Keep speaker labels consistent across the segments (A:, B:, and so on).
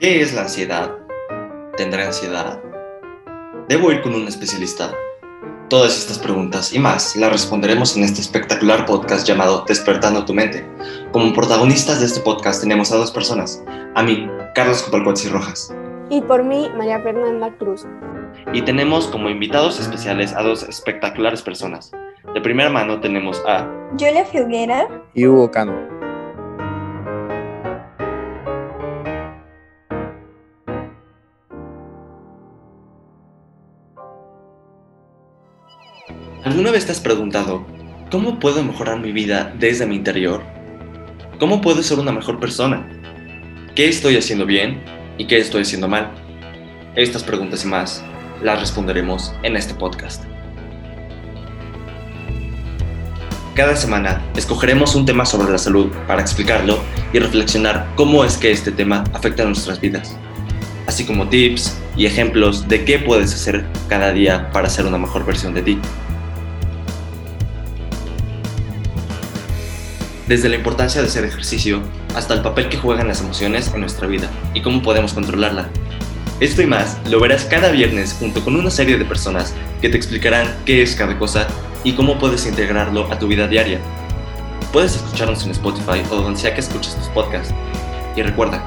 A: ¿Qué es la ansiedad? ¿Tendré ansiedad? ¿Debo ir con un especialista? Todas estas preguntas y más las responderemos en este espectacular podcast llamado Despertando tu mente. Como protagonistas de este podcast tenemos a dos personas, a mí, Carlos Copalcoatzi Rojas.
B: Y por mí, María Fernanda Cruz.
A: Y tenemos como invitados especiales a dos espectaculares personas. De primera mano tenemos a
C: Julia Figuera
D: y Hugo Cano.
A: ¿Alguna vez te has preguntado, ¿cómo puedo mejorar mi vida desde mi interior? ¿Cómo puedo ser una mejor persona? ¿Qué estoy haciendo bien y qué estoy haciendo mal? Estas preguntas y más las responderemos en este podcast. Cada semana escogeremos un tema sobre la salud para explicarlo y reflexionar cómo es que este tema afecta a nuestras vidas, así como tips y ejemplos de qué puedes hacer cada día para ser una mejor versión de ti. Desde la importancia de hacer ejercicio hasta el papel que juegan las emociones en nuestra vida y cómo podemos controlarla. Esto y más lo verás cada viernes junto con una serie de personas que te explicarán qué es cada cosa y cómo puedes integrarlo a tu vida diaria. Puedes escucharnos en Spotify o donde sea que escuches tus podcasts. Y recuerda,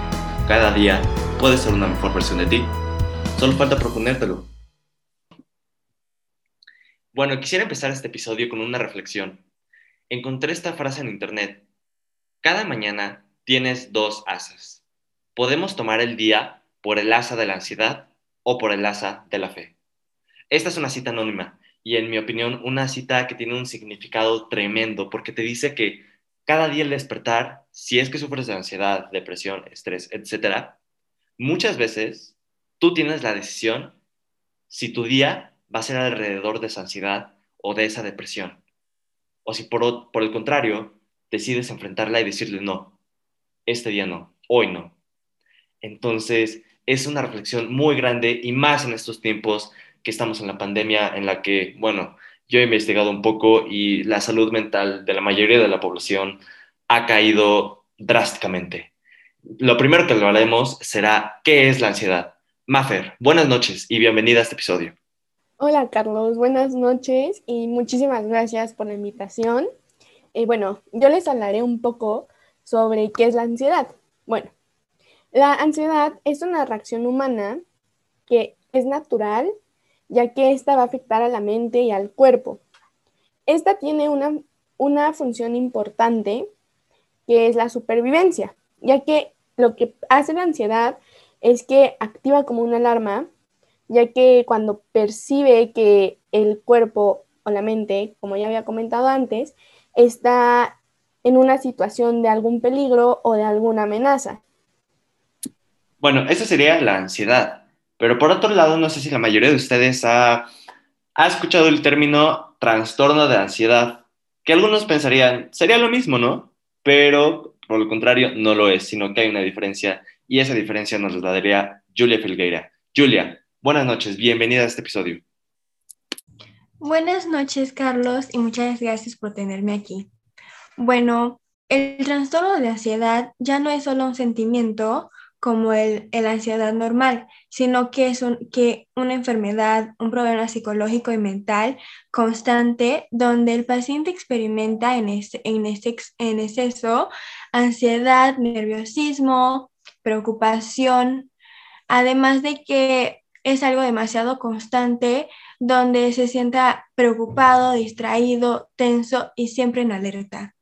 A: cada día puedes ser una mejor versión de ti. Solo falta proponértelo. Bueno, quisiera empezar este episodio con una reflexión encontré esta frase en internet. Cada mañana tienes dos asas. Podemos tomar el día por el asa de la ansiedad o por el asa de la fe. Esta es una cita anónima y en mi opinión una cita que tiene un significado tremendo porque te dice que cada día al despertar, si es que sufres de ansiedad, depresión, estrés, etc., muchas veces tú tienes la decisión si tu día va a ser alrededor de esa ansiedad o de esa depresión o si por, el contrario decides enfrentarla y decirle no, este día no, hoy no. Entonces, es una reflexión muy grande y más en estos tiempos que estamos en la pandemia en la que, bueno, yo he investigado un poco y la salud mental de la mayoría de la población ha caído drásticamente. Lo primero que hablaremos será qué es la ansiedad. Mafer, buenas noches y bienvenida a este episodio.
B: Hola Carlos, buenas noches y muchísimas gracias por la invitación. Y bueno, yo les hablaré un poco sobre qué es la ansiedad. Bueno, la ansiedad es una reacción humana que es natural, ya que esta va a afectar a la mente y al cuerpo. Esta tiene una, una función importante, que es la supervivencia, ya que lo que hace la ansiedad es que activa como una alarma ya que cuando percibe que el cuerpo o la mente, como ya había comentado antes, está en una situación de algún peligro o de alguna amenaza.
A: Bueno, esa sería la ansiedad. Pero por otro lado, no sé si la mayoría de ustedes ha, ha escuchado el término trastorno de ansiedad, que algunos pensarían, sería lo mismo, ¿no? Pero por lo contrario, no lo es, sino que hay una diferencia y esa diferencia nos la daría Julia Filgueira. Julia, Buenas noches, bienvenida a este episodio.
C: Buenas noches, Carlos, y muchas gracias por tenerme aquí. Bueno, el trastorno de ansiedad ya no es solo un sentimiento como el, ansiedad normal, sino que es un, que una enfermedad, un problema psicológico y mental constante donde el paciente experimenta en, este, en, en exceso ansiedad, nerviosismo, preocupación, además de que es algo demasiado constante donde se sienta preocupado, distraído, tenso y siempre en alerta.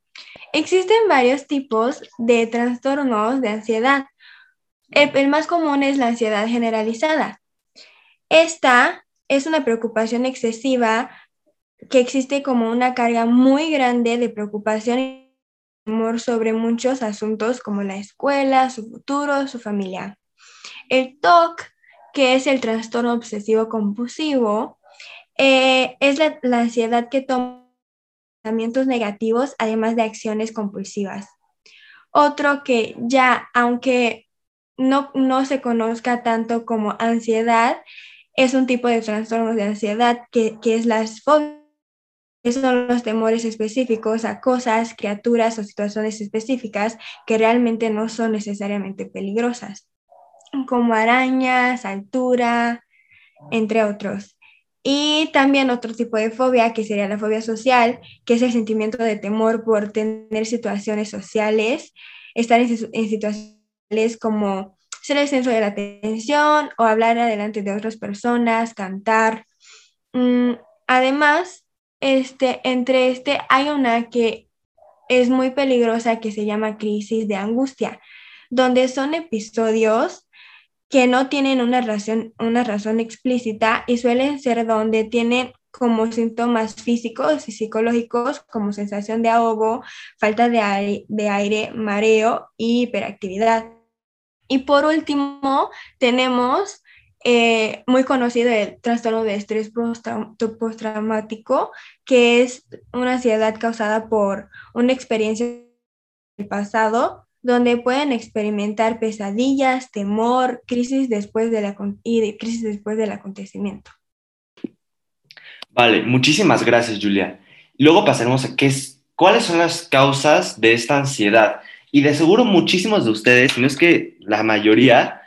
C: Existen varios tipos de trastornos de ansiedad. El, más común es la ansiedad generalizada. Esta es una preocupación excesiva que existe como una carga muy grande de preocupación y amor sobre muchos asuntos como la escuela, su futuro, su familia. El TOC que es el trastorno obsesivo compulsivo, eh, es la, ansiedad que toma pensamientos negativos, además de acciones compulsivas. Otro que ya, aunque no, no se conozca tanto como ansiedad, es un tipo de trastorno de ansiedad que, que es las fobias, que son los temores específicos a cosas, criaturas o situaciones específicas que realmente no son necesariamente peligrosas. Como arañas, altura, entre otros. Y también otro tipo de fobia, que sería la fobia social, que es el sentimiento de temor por tener situaciones sociales, estar en, situaciones como ser el centro de la atención o hablar adelante de otras personas, cantar. Mm, además, este, entre este hay una que es muy peligrosa que se llama crisis de angustia, donde son episodios que no tienen una razón, una razón explícita y suelen ser donde tienen como síntomas físicos y psicológicos como sensación de ahogo, falta de aire, mareo y hiperactividad. Y por último, tenemos eh, muy conocido el trastorno de estrés postraumático, que es una ansiedad causada por una experiencia del pasado donde pueden experimentar pesadillas, temor, crisis después, de la, y crisis después del acontecimiento.
A: Vale, muchísimas gracias, Julia. Luego pasaremos a qué es, cuáles son las causas de esta ansiedad. Y de seguro muchísimos de ustedes, si no es que la mayoría,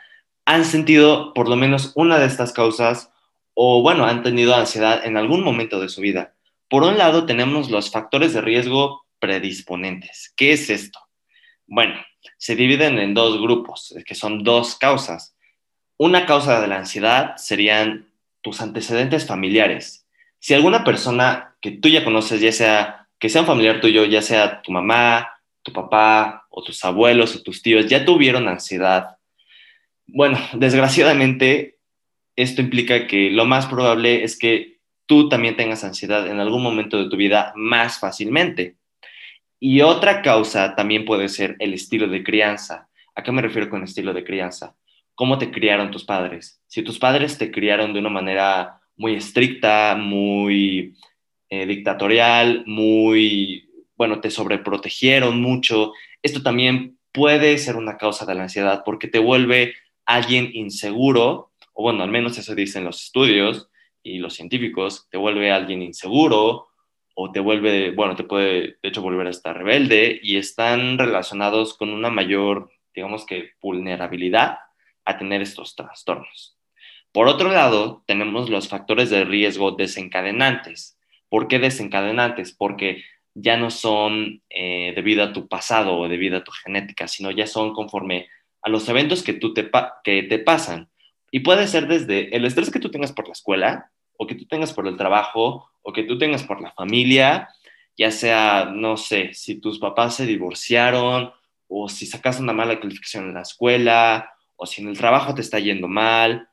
A: han sentido por lo menos una de estas causas o, bueno, han tenido ansiedad en algún momento de su vida. Por un lado, tenemos los factores de riesgo predisponentes. ¿Qué es esto? Bueno, se dividen en dos grupos, que son dos causas. Una causa de la ansiedad serían tus antecedentes familiares. Si alguna persona que tú ya conoces, ya sea que sea un familiar tuyo, ya sea tu mamá, tu papá o tus abuelos o tus tíos, ya tuvieron ansiedad, bueno, desgraciadamente esto implica que lo más probable es que tú también tengas ansiedad en algún momento de tu vida más fácilmente. Y otra causa también puede ser el estilo de crianza. ¿A qué me refiero con estilo de crianza? ¿Cómo te criaron tus padres? Si tus padres te criaron de una manera muy estricta, muy eh, dictatorial, muy, bueno, te sobreprotegieron mucho, esto también puede ser una causa de la ansiedad porque te vuelve alguien inseguro, o bueno, al menos eso dicen los estudios y los científicos, te vuelve alguien inseguro, o te vuelve, bueno, te puede de hecho volver a estar rebelde y están relacionados con una mayor, digamos que, vulnerabilidad a tener estos trastornos. Por otro lado, tenemos los factores de riesgo desencadenantes. ¿Por qué desencadenantes? Porque ya no son eh, debido a tu pasado o debido a tu genética, sino ya son conforme a los eventos que, tú te, que te pasan. Y puede ser desde el estrés que tú tengas por la escuela, o que tú tengas por el trabajo, o que tú tengas por la familia, ya sea, no sé, si tus papás se divorciaron, o si sacas una mala calificación en la escuela, o si en el trabajo te está yendo mal,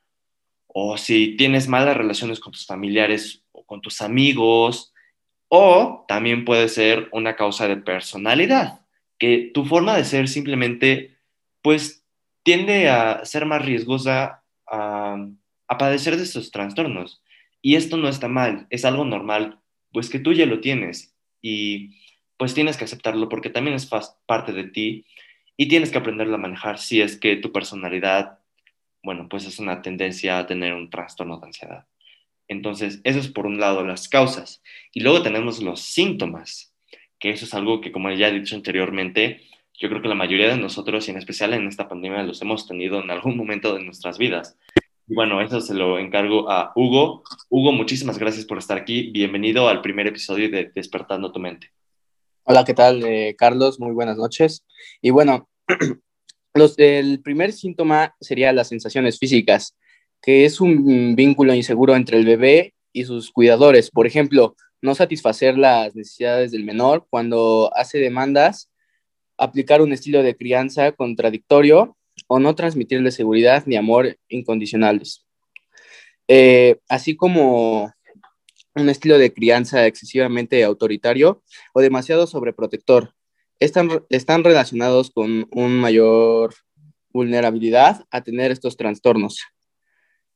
A: o si tienes malas relaciones con tus familiares o con tus amigos, o también puede ser una causa de personalidad, que tu forma de ser simplemente, pues, tiende a ser más riesgosa a, a padecer de estos trastornos. Y esto no está mal, es algo normal, pues que tú ya lo tienes y pues tienes que aceptarlo porque también es parte de ti y tienes que aprenderlo a manejar si es que tu personalidad, bueno, pues es una tendencia a tener un trastorno de ansiedad. Entonces, eso es por un lado las causas. Y luego tenemos los síntomas, que eso es algo que, como ya he dicho anteriormente, yo creo que la mayoría de nosotros, y en especial en esta pandemia, los hemos tenido en algún momento de nuestras vidas. Bueno, eso se lo encargo a Hugo. Hugo, muchísimas gracias por estar aquí. Bienvenido al primer episodio de Despertando tu mente.
D: Hola, ¿qué tal, eh, Carlos? Muy buenas noches. Y bueno, los, el primer síntoma sería las sensaciones físicas, que es un vínculo inseguro entre el bebé y sus cuidadores. Por ejemplo, no satisfacer las necesidades del menor cuando hace demandas, aplicar un estilo de crianza contradictorio o no transmitirle seguridad ni amor incondicionales. Eh, así como un estilo de crianza excesivamente autoritario o demasiado sobreprotector. Están, están relacionados con una mayor vulnerabilidad a tener estos trastornos.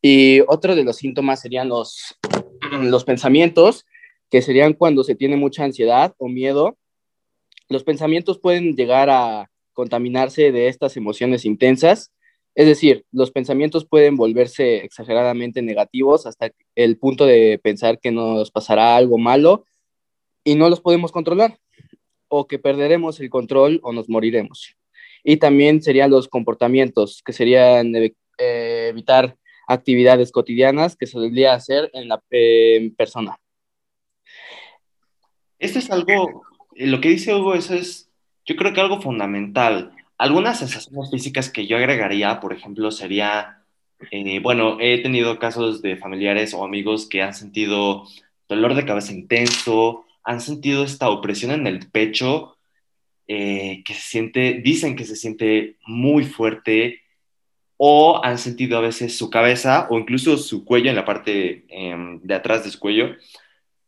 D: Y otro de los síntomas serían los, los pensamientos, que serían cuando se tiene mucha ansiedad o miedo. Los pensamientos pueden llegar a contaminarse de estas emociones intensas. Es decir, los pensamientos pueden volverse exageradamente negativos hasta el punto de pensar que nos pasará algo malo y no los podemos controlar o que perderemos el control o nos moriremos. Y también serían los comportamientos, que serían eh, evitar actividades cotidianas que se debería hacer en la persona.
A: Esto es algo, eh, lo que dice Hugo, eso es, yo creo que algo fundamental. Algunas sensaciones físicas que yo agregaría, por ejemplo, sería, eh, bueno, he tenido casos de familiares o amigos que han sentido dolor de cabeza intenso, han sentido esta opresión en el pecho, eh, que se siente, dicen que se siente muy fuerte, o han sentido a veces su cabeza o incluso su cuello en la parte em, de atrás de su cuello,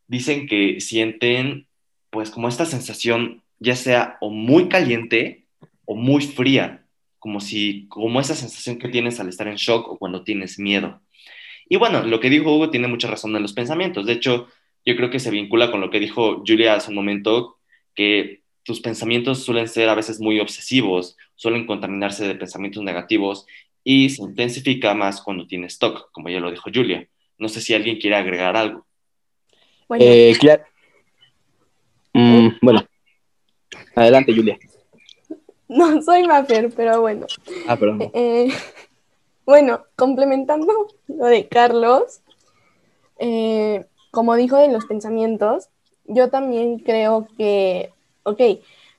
A: dicen que sienten pues como esta sensación ya sea o muy caliente o muy fría, como si como esa sensación que tienes al estar en shock o cuando tienes miedo. Y bueno, lo que dijo Hugo tiene mucha razón en los pensamientos. De hecho, yo creo que se vincula con lo que dijo Julia hace un momento, que tus pensamientos suelen ser a veces muy obsesivos, suelen contaminarse de pensamientos negativos y se intensifica más cuando tienes TOC, como ya lo dijo Julia. No sé si alguien quiere agregar algo.
D: Bueno, eh, mm, bueno. Adelante Julia.
B: No soy Mafer, pero bueno.
D: Ah, perdón.
B: Eh, eh, bueno, complementando lo de Carlos, como dijo de los pensamientos, yo también creo que, ok,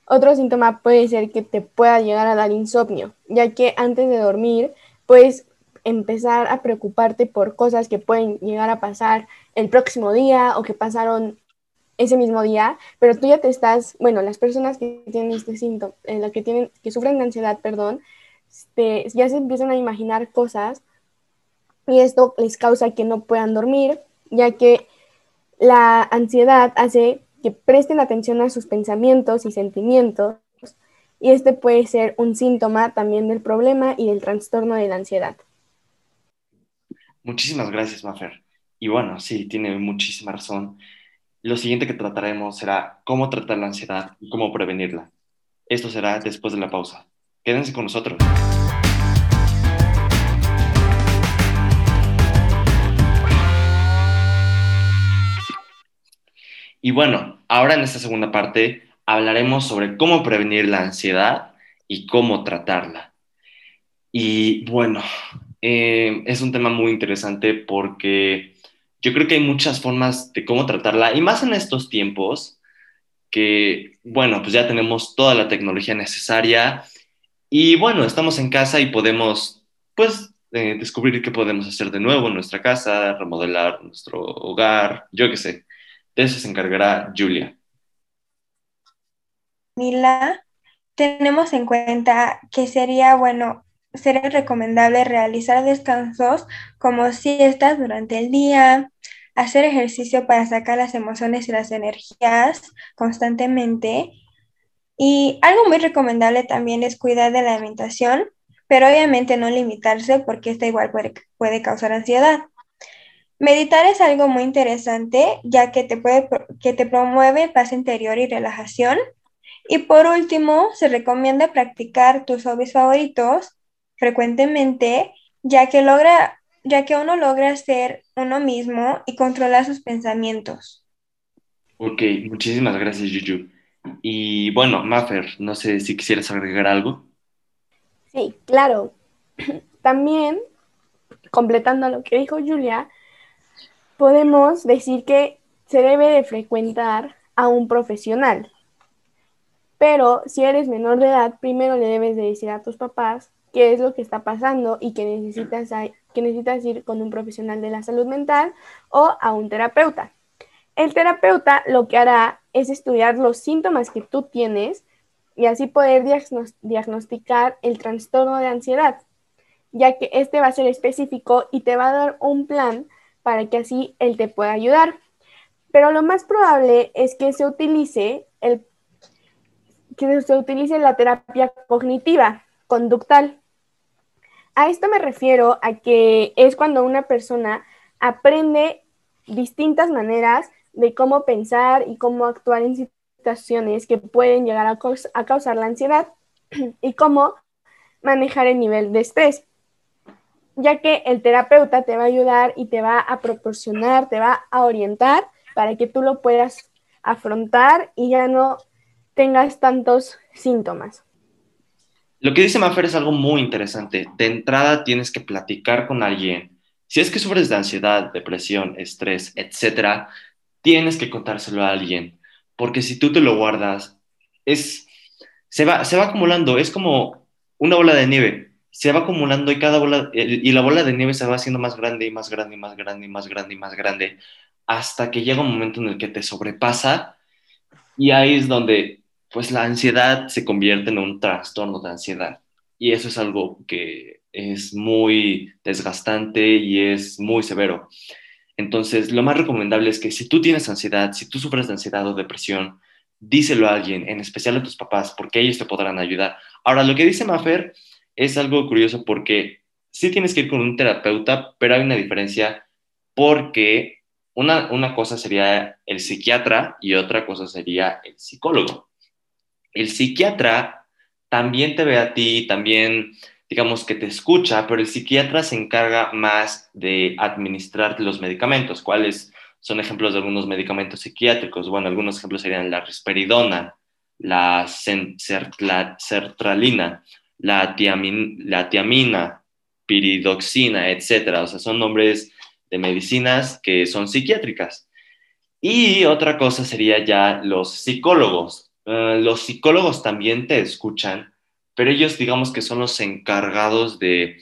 B: otro síntoma puede ser que te pueda llegar a dar insomnio, ya que antes de dormir puedes empezar a preocuparte por cosas que pueden llegar a pasar el próximo día o que pasaron ese mismo día, pero tú ya te estás, bueno, las personas que tienen este síntoma, eh, que tienen, que sufren de ansiedad, perdón, este, ya se empiezan a imaginar cosas y esto les causa que no puedan dormir, ya que la ansiedad hace que presten atención a sus pensamientos y sentimientos y este puede ser un síntoma también del problema y del trastorno de la ansiedad.
A: Muchísimas gracias, Mafer. Y bueno, sí, tiene muchísima razón. Lo siguiente que trataremos será cómo tratar la ansiedad y cómo prevenirla. Esto será después de la pausa. Quédense con nosotros. Y bueno, ahora en esta segunda parte hablaremos sobre cómo prevenir la ansiedad y cómo tratarla. Y bueno, eh, es un tema muy interesante porque yo creo que hay muchas formas de cómo tratarla y más en estos tiempos que, bueno, pues ya tenemos toda la tecnología necesaria y bueno, estamos en casa y podemos, pues, eh, descubrir qué podemos hacer de nuevo en nuestra casa, remodelar nuestro hogar, yo qué sé. De eso se encargará Julia.
C: Mila, tenemos en cuenta que sería bueno, sería recomendable realizar descansos como siestas durante el día, hacer ejercicio para sacar las emociones y las energías constantemente. Y algo muy recomendable también es cuidar de la alimentación, pero obviamente no limitarse porque esta igual puede, puede causar ansiedad. Meditar es algo muy interesante, ya que te, puede, que te promueve paz interior y relajación. Y por último, se recomienda practicar tus hobbies favoritos frecuentemente, ya que, logra, ya que uno logra ser uno mismo y controlar sus pensamientos.
A: Ok, muchísimas gracias, Yuyu. Y bueno, Maffer, no sé si quisieras agregar algo.
B: Sí, claro. También, completando lo que dijo Julia, podemos decir que se debe de frecuentar a un profesional. Pero si eres menor de edad, primero le debes de decir a tus papás qué es lo que está pasando y que necesitas, que necesitas ir con un profesional de la salud mental o a un terapeuta. El terapeuta lo que hará es estudiar los síntomas que tú tienes y así poder diagnosticar el trastorno de ansiedad, ya que este va a ser específico y te va a dar un plan para que así él te pueda ayudar. Pero lo más probable es que se utilice que se utilice la terapia cognitiva, conductal. A esto me refiero a que es cuando una persona aprende distintas maneras de cómo pensar y cómo actuar en situaciones que pueden llegar a, a causar la ansiedad y cómo manejar el nivel de estrés ya que el terapeuta te va a ayudar y te va a proporcionar, te va a orientar para que tú lo puedas afrontar y ya no tengas tantos síntomas.
A: Lo que dice Maffer es algo muy interesante. De entrada tienes que platicar con alguien. Si es que sufres de ansiedad, depresión, estrés, etcétera, tienes que contárselo a alguien. Porque si tú te lo guardas, es, se, va, se va acumulando. Es como una bola de nieve. Se va acumulando y cada bola, y la bola de nieve se va haciendo más grande y más grande y más grande y más grande y más grande hasta que llega un momento en el que te sobrepasa y ahí es donde pues la ansiedad se convierte en un trastorno de ansiedad. Y eso es algo que es muy desgastante y es muy severo. Entonces, lo más recomendable es que si tú tienes ansiedad, si tú sufres de ansiedad o depresión, díselo a alguien, en especial a tus papás, porque ellos te podrán ayudar. Ahora, lo que dice Mafer es algo curioso porque sí tienes que ir con un terapeuta, pero hay una diferencia porque una, una cosa sería el psiquiatra y otra cosa sería el psicólogo el psiquiatra también te ve a ti, también digamos que te escucha, pero el psiquiatra se encarga más de administrar los medicamentos. ¿Cuáles son ejemplos de algunos medicamentos psiquiátricos? Bueno, algunos ejemplos serían la risperidona, la sertralina, la, la tiamina, piridoxina, etcétera. O sea, son nombres de medicinas que son psiquiátricas. Y otra cosa sería ya los psicólogos. Eh, los psicólogos también te escuchan, pero ellos digamos que son los encargados de,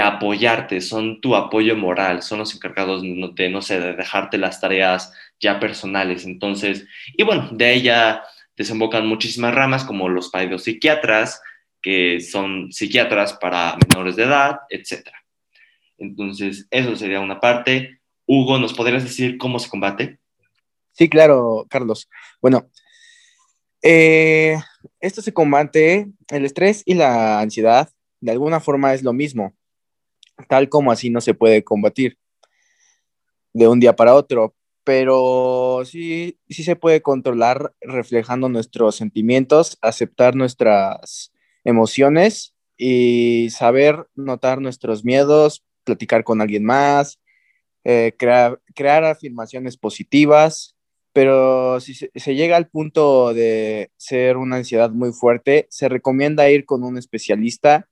A: apoyarte, son tu apoyo moral, son los encargados de, no sé, de dejarte las tareas ya personales. Entonces, y bueno, de ella desembocan muchísimas ramas como los psiquiatras, que son psiquiatras para menores de edad, etc. Entonces, eso sería una parte. Hugo, ¿nos podrías decir cómo se combate?
D: Sí, claro, Carlos. Bueno, eh, esto se combate, el estrés y la ansiedad de alguna forma es lo mismo, tal como así no se puede combatir de un día para otro, pero sí, sí se puede controlar reflejando nuestros sentimientos, aceptar nuestras emociones y saber notar nuestros miedos, platicar con alguien más, eh, crear, crear afirmaciones positivas pero si se, llega al punto de ser una ansiedad muy fuerte, se recomienda ir con un especialista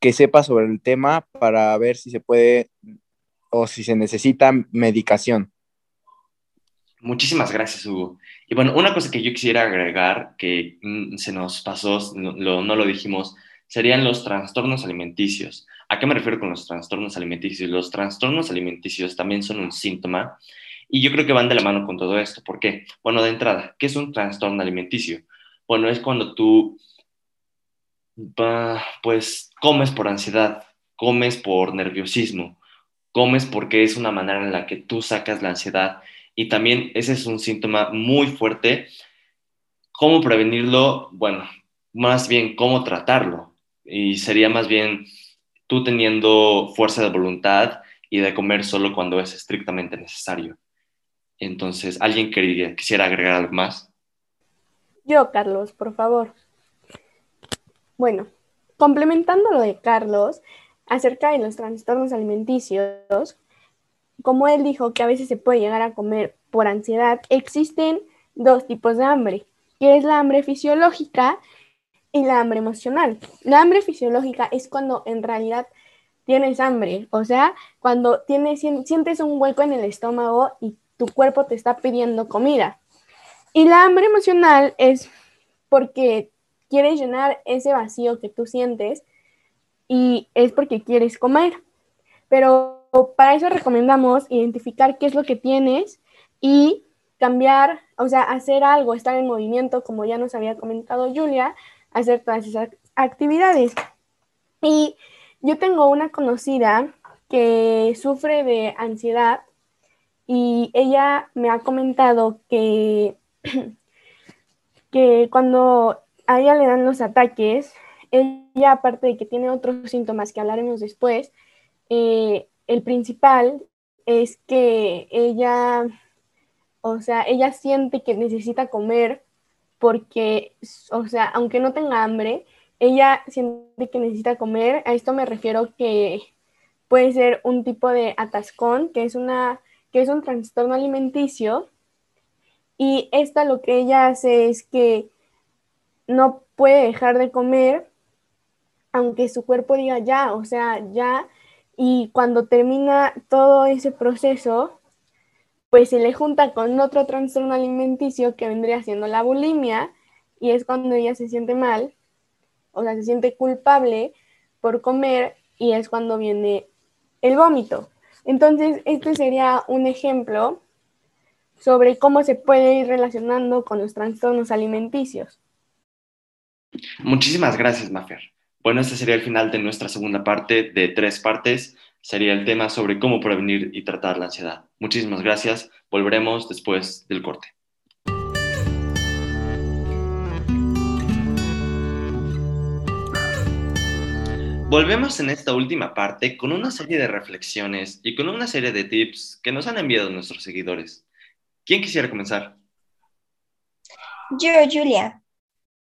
D: que sepa sobre el tema para ver si se puede o si se necesita medicación.
A: Muchísimas gracias, Hugo. Y bueno, una cosa que yo quisiera agregar, que mm, se nos pasó, no, no lo dijimos, serían los trastornos alimenticios. ¿A qué me refiero con los trastornos alimenticios? Los trastornos alimenticios también son un síntoma y yo creo que van de la mano con todo esto. ¿Por qué? Bueno, de entrada, ¿qué es un trastorno alimenticio? Bueno, es cuando tú, pues, comes por ansiedad, comes por nerviosismo, comes porque es una manera en la que tú sacas la ansiedad. Y también ese es un síntoma muy fuerte. ¿Cómo prevenirlo? Bueno, más bien cómo tratarlo. Y sería más bien tú teniendo fuerza de voluntad y de comer solo cuando es estrictamente necesario. Entonces, ¿alguien quería, quisiera agregar algo más?
B: Yo, Carlos, por favor. Bueno, complementando lo de Carlos acerca de los trastornos alimenticios, como él dijo que a veces se puede llegar a comer por ansiedad, existen dos tipos de hambre, que es la hambre fisiológica y la hambre emocional. La hambre fisiológica es cuando en realidad tienes hambre, o sea, cuando tienes, sientes un hueco en el estómago y tu cuerpo te está pidiendo comida. Y la hambre emocional es porque quieres llenar ese vacío que tú sientes y es porque quieres comer. Pero para eso recomendamos identificar qué es lo que tienes y cambiar, o sea, hacer algo, estar en movimiento, como ya nos había comentado Julia, hacer todas esas actividades. Y yo tengo una conocida que sufre de ansiedad y ella me ha comentado que, que cuando a ella le dan los ataques, ella aparte de que tiene otros síntomas que hablaremos después, eh, el principal es que ella, o sea, ella siente que necesita comer porque, o sea, aunque no tenga hambre, ella siente que necesita comer. A esto me refiero que puede ser un tipo de atascón, que es una que es un trastorno alimenticio. Y esta lo que ella hace es que no puede dejar de comer aunque su cuerpo diga ya, o sea, ya, y cuando termina todo ese proceso, pues se le junta con otro trastorno alimenticio que vendría siendo la bulimia, y es cuando ella se siente mal, o sea, se siente culpable por comer, y es cuando viene el vómito. Entonces, este sería un ejemplo sobre cómo se puede ir relacionando con los trastornos alimenticios.
A: Muchísimas gracias, Mafer. Bueno, este sería el final de nuestra segunda parte de tres partes. Sería el tema sobre cómo prevenir y tratar la ansiedad. Muchísimas gracias. Volveremos después del corte. Volvemos en esta última parte con una serie de reflexiones y con una serie de tips que nos han enviado nuestros seguidores. ¿Quién quisiera comenzar?
C: Yo, Julia.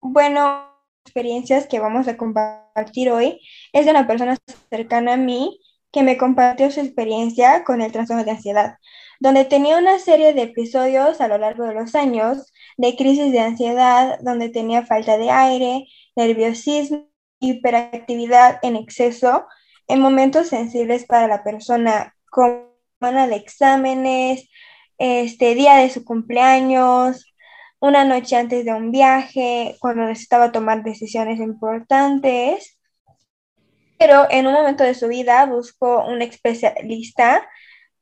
C: Bueno, experiencias que vamos a compartir hoy es de una persona cercana a mí que me compartió su experiencia con el trastorno de ansiedad, donde tenía una serie de episodios a lo largo de los años de crisis de ansiedad, donde tenía falta de aire, nerviosismo hiperactividad en exceso en momentos sensibles para la persona, como semana de exámenes, este día de su cumpleaños, una noche antes de un viaje, cuando necesitaba tomar decisiones importantes. Pero en un momento de su vida buscó un especialista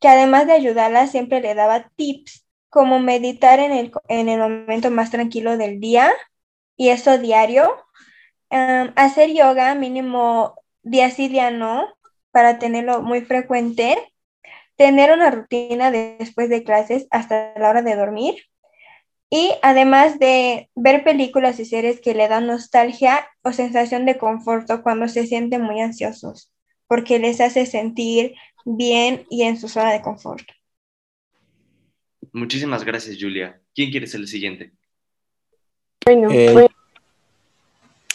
C: que además de ayudarla siempre le daba tips como meditar en el, en el momento más tranquilo del día y eso diario hacer yoga mínimo día sí, día no, para tenerlo muy frecuente, tener una rutina después de clases hasta la hora de dormir y además de ver películas y series que le dan nostalgia o sensación de conforto cuando se sienten muy ansiosos, porque les hace sentir bien y en su zona de confort.
A: Muchísimas gracias, Julia. ¿Quién quiere ser el siguiente?
B: Bueno,
D: Eh,
B: pues-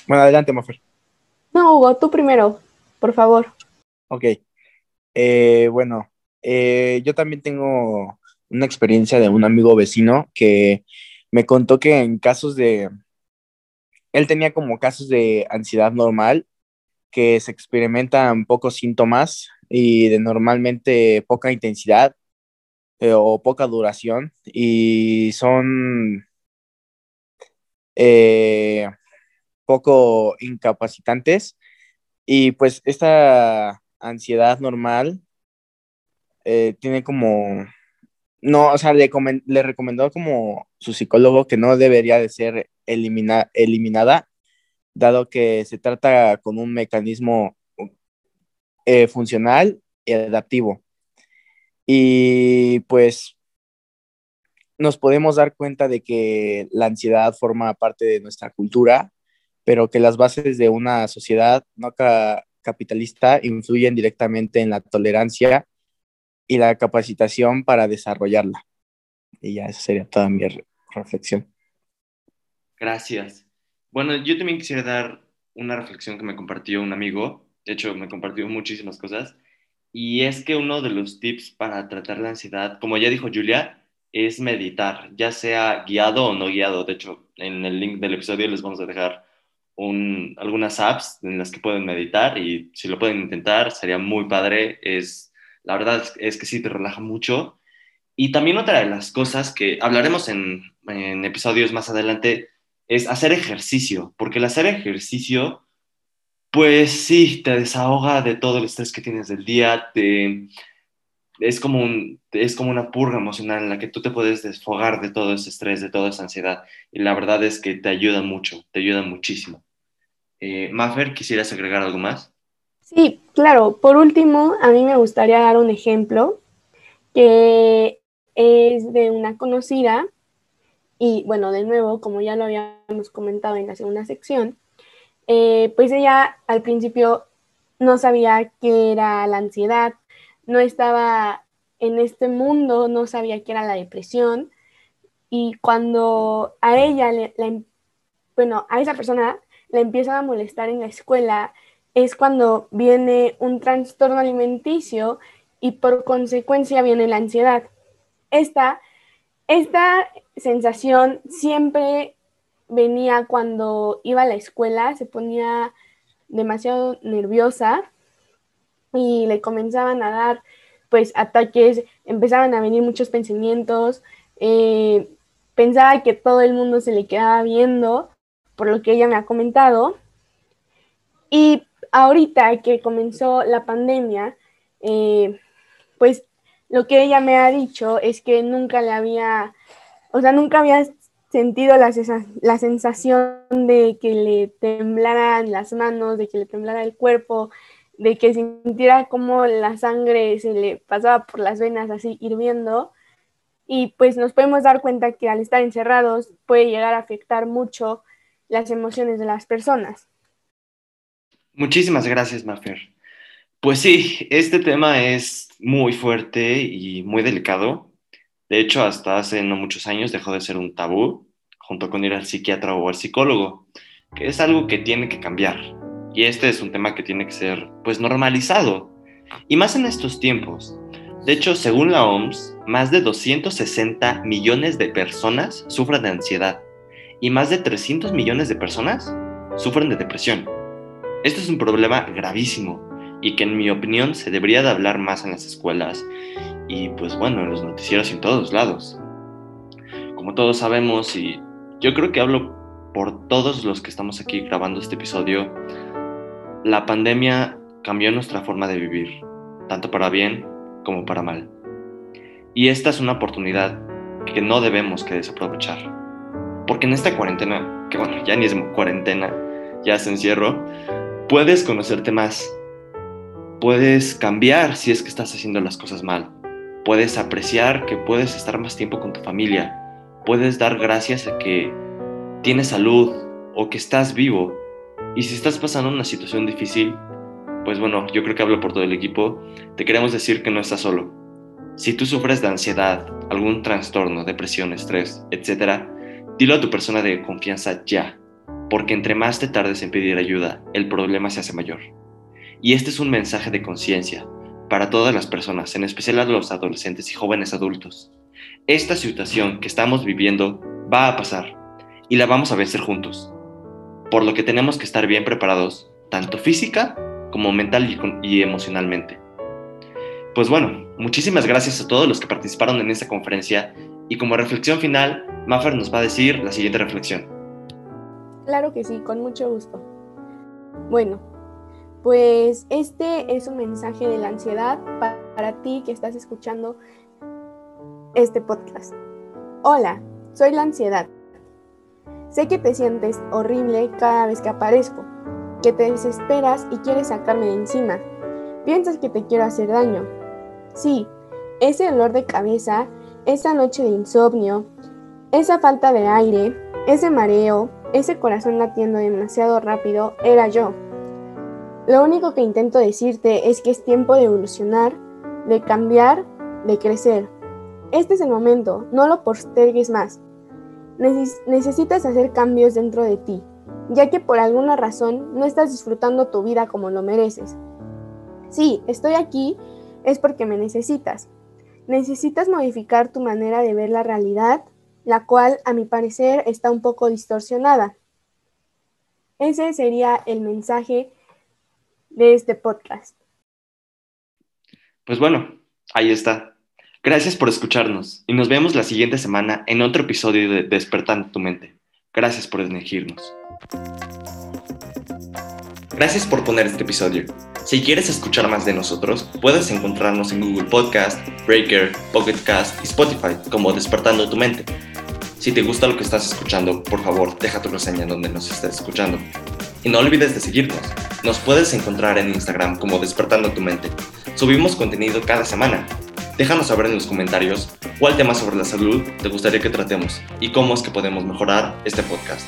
D: Bueno, adelante, Mafer.
B: no, Hugo, tú primero, por favor.
D: Ok. Eh, bueno, eh, yo también tengo una experiencia de un amigo vecino que me contó que en casos de... Él tenía como casos de ansiedad normal, que se experimentan pocos síntomas y de normalmente poca intensidad eh, o poca duración y son eh, poco incapacitantes y pues esta ansiedad normal eh, tiene como, no, o sea, le, le recomendó como su psicólogo que no debería de ser elimina- eliminada, dado que se trata con un mecanismo eh, funcional y adaptivo. Y pues nos podemos dar cuenta de que la ansiedad forma parte de nuestra cultura, pero que las bases de una sociedad no ca- capitalista influyen directamente en la tolerancia y la capacitación para desarrollarla. Y ya esa sería toda mi re- reflexión.
A: Gracias. Bueno, yo también quisiera dar una reflexión que me compartió un amigo. De hecho, me compartió muchísimas cosas. Y es que uno de los tips para tratar la ansiedad, como ya dijo Julia, es meditar, ya sea guiado o no guiado. De hecho, en el link del episodio les vamos a dejar un- algunas apps en las que pueden meditar y si lo pueden intentar, sería muy padre. Es, la verdad es, que sí te relaja mucho. Y también otra de las cosas que hablaremos en, en episodios más adelante es hacer ejercicio, porque el hacer ejercicio, pues sí, te desahoga de todo el estrés que tienes del día, te, es, como un, es como una purga emocional en la que tú te puedes desfogar de todo ese estrés, de toda esa ansiedad, y la verdad es que te ayuda mucho, te ayuda muchísimo. Eh, Mafer, ¿quisieras agregar algo más?
B: Sí, claro. Por último, a mí me gustaría dar un ejemplo que es de una conocida y bueno, de nuevo, como ya lo habíamos comentado en la segunda sección, eh, pues ella al principio no sabía qué era la ansiedad, no estaba en este mundo, no sabía qué era la depresión y cuando a ella, le, la em- bueno, a esa persona le empiezan a molestar en la escuela, es cuando viene un trastorno alimenticio y por consecuencia viene la ansiedad. Esta, esta sensación siempre venía cuando iba a la escuela, se ponía demasiado nerviosa y le comenzaban a dar pues ataques, empezaban a venir muchos pensamientos, eh, pensaba que todo el mundo se le quedaba viendo, por lo que ella me ha comentado. Y ahorita que comenzó la pandemia, eh, pues lo que ella me ha dicho es que nunca le había, o sea, nunca había sentido la, la sensación de que le temblaran las manos, de que le temblara el cuerpo, de que sintiera como la sangre se le pasaba por las venas así hirviendo. Y pues nos podemos dar cuenta que al estar encerrados puede llegar a afectar mucho las emociones de las personas.
A: Muchísimas gracias, Mafer. Pues sí, este tema es muy fuerte y muy delicado. De hecho, hasta hace no muchos años dejó de ser un tabú, junto con ir al psiquiatra o al psicólogo, que es algo que tiene que cambiar. Y este es un tema que tiene que ser, pues, normalizado. Y más en estos tiempos. De hecho, según la OMS, más de 260 millones de personas sufren de ansiedad y más de 300 millones de personas sufren de depresión. Este es un problema gravísimo y que en mi opinión se debería de hablar más en las escuelas y pues bueno, en los noticieros y en todos lados. Como todos sabemos y yo creo que hablo por todos los que estamos aquí grabando este episodio, la pandemia cambió nuestra forma de vivir, tanto para bien como para mal. Y esta es una oportunidad que no debemos que desaprovechar. Porque en esta cuarentena, que bueno, ya ni es cuarentena, ya se encierro, puedes conocerte más. Puedes cambiar si es que estás haciendo las cosas mal. Puedes apreciar que puedes estar más tiempo con tu familia. Puedes dar gracias a que tienes salud o que estás vivo y si estás pasando una situación difícil, pues bueno, yo creo que hablo por todo el equipo, te queremos decir que no estás solo. Si tú sufres de ansiedad, algún trastorno, depresión, estrés, etc., dilo a tu persona de confianza ya, porque entre más te tardes en pedir ayuda, el problema se hace mayor. Y este es un mensaje de conciencia para todas las personas, en especial a los adolescentes y jóvenes adultos. Esta situación que estamos viviendo va a pasar y la vamos a vencer juntos por lo que tenemos que estar bien preparados, tanto física como mental y, emocionalmente. Pues bueno, muchísimas gracias a todos los que participaron en esta conferencia y como reflexión final, Maffer nos va a decir la siguiente reflexión.
B: Claro que sí, con mucho gusto. Bueno, pues este es un mensaje de la ansiedad para ti que estás escuchando este podcast. Hola, soy la ansiedad Sé que te sientes horrible cada vez que aparezco, que te desesperas y quieres sacarme de encima. Piensas que te quiero hacer daño. Sí, ese dolor de cabeza, esa noche de insomnio, esa falta de aire, ese mareo, ese corazón latiendo demasiado rápido, era yo. Lo único que intento decirte es que es tiempo de evolucionar, de cambiar, de crecer. Este es el momento, no lo postergues más necesitas hacer cambios dentro de ti, ya que por alguna razón no estás disfrutando tu vida como lo mereces. Sí, estoy aquí es porque me necesitas. Necesitas modificar tu manera de ver la realidad, la cual a mi parecer está un poco distorsionada. Ese sería el mensaje de este podcast.
A: Pues bueno, ahí está. Gracias por escucharnos y nos vemos la siguiente semana en otro episodio de Despertando tu mente. Gracias por elegirnos. Gracias por poner este episodio. Si quieres escuchar más de nosotros, puedes encontrarnos en Google Podcast, Breaker, Pocket Cast y Spotify como Despertando tu mente. Si te gusta lo que estás escuchando, por favor, deja tu reseña donde nos estés escuchando. Y no olvides de seguirnos. Nos puedes encontrar en Instagram como Despertando tu mente. Subimos contenido cada semana Déjanos saber en los comentarios cuál tema sobre la salud te gustaría que tratemos y cómo es que podemos mejorar este podcast.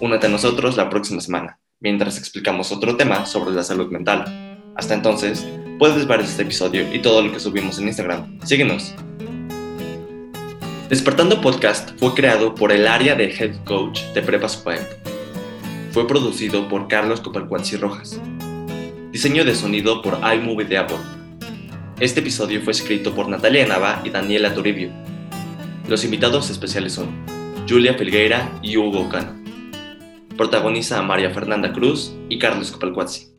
A: Únete a nosotros la próxima semana, mientras explicamos otro tema sobre la salud mental. Hasta entonces, puedes ver este episodio y todo lo que subimos en Instagram. Síguenos. Despertando Podcast fue creado por el área de Head Coach de Prepa Fue producido por Carlos Copalcuanzi Rojas. Diseño de sonido por iMovie de Apple. Este episodio fue escrito por Natalia Nava y Daniela Toribio. Los invitados especiales son Julia Felgueira y Hugo Cano. Protagoniza a María Fernanda Cruz y Carlos Copalcuazzi.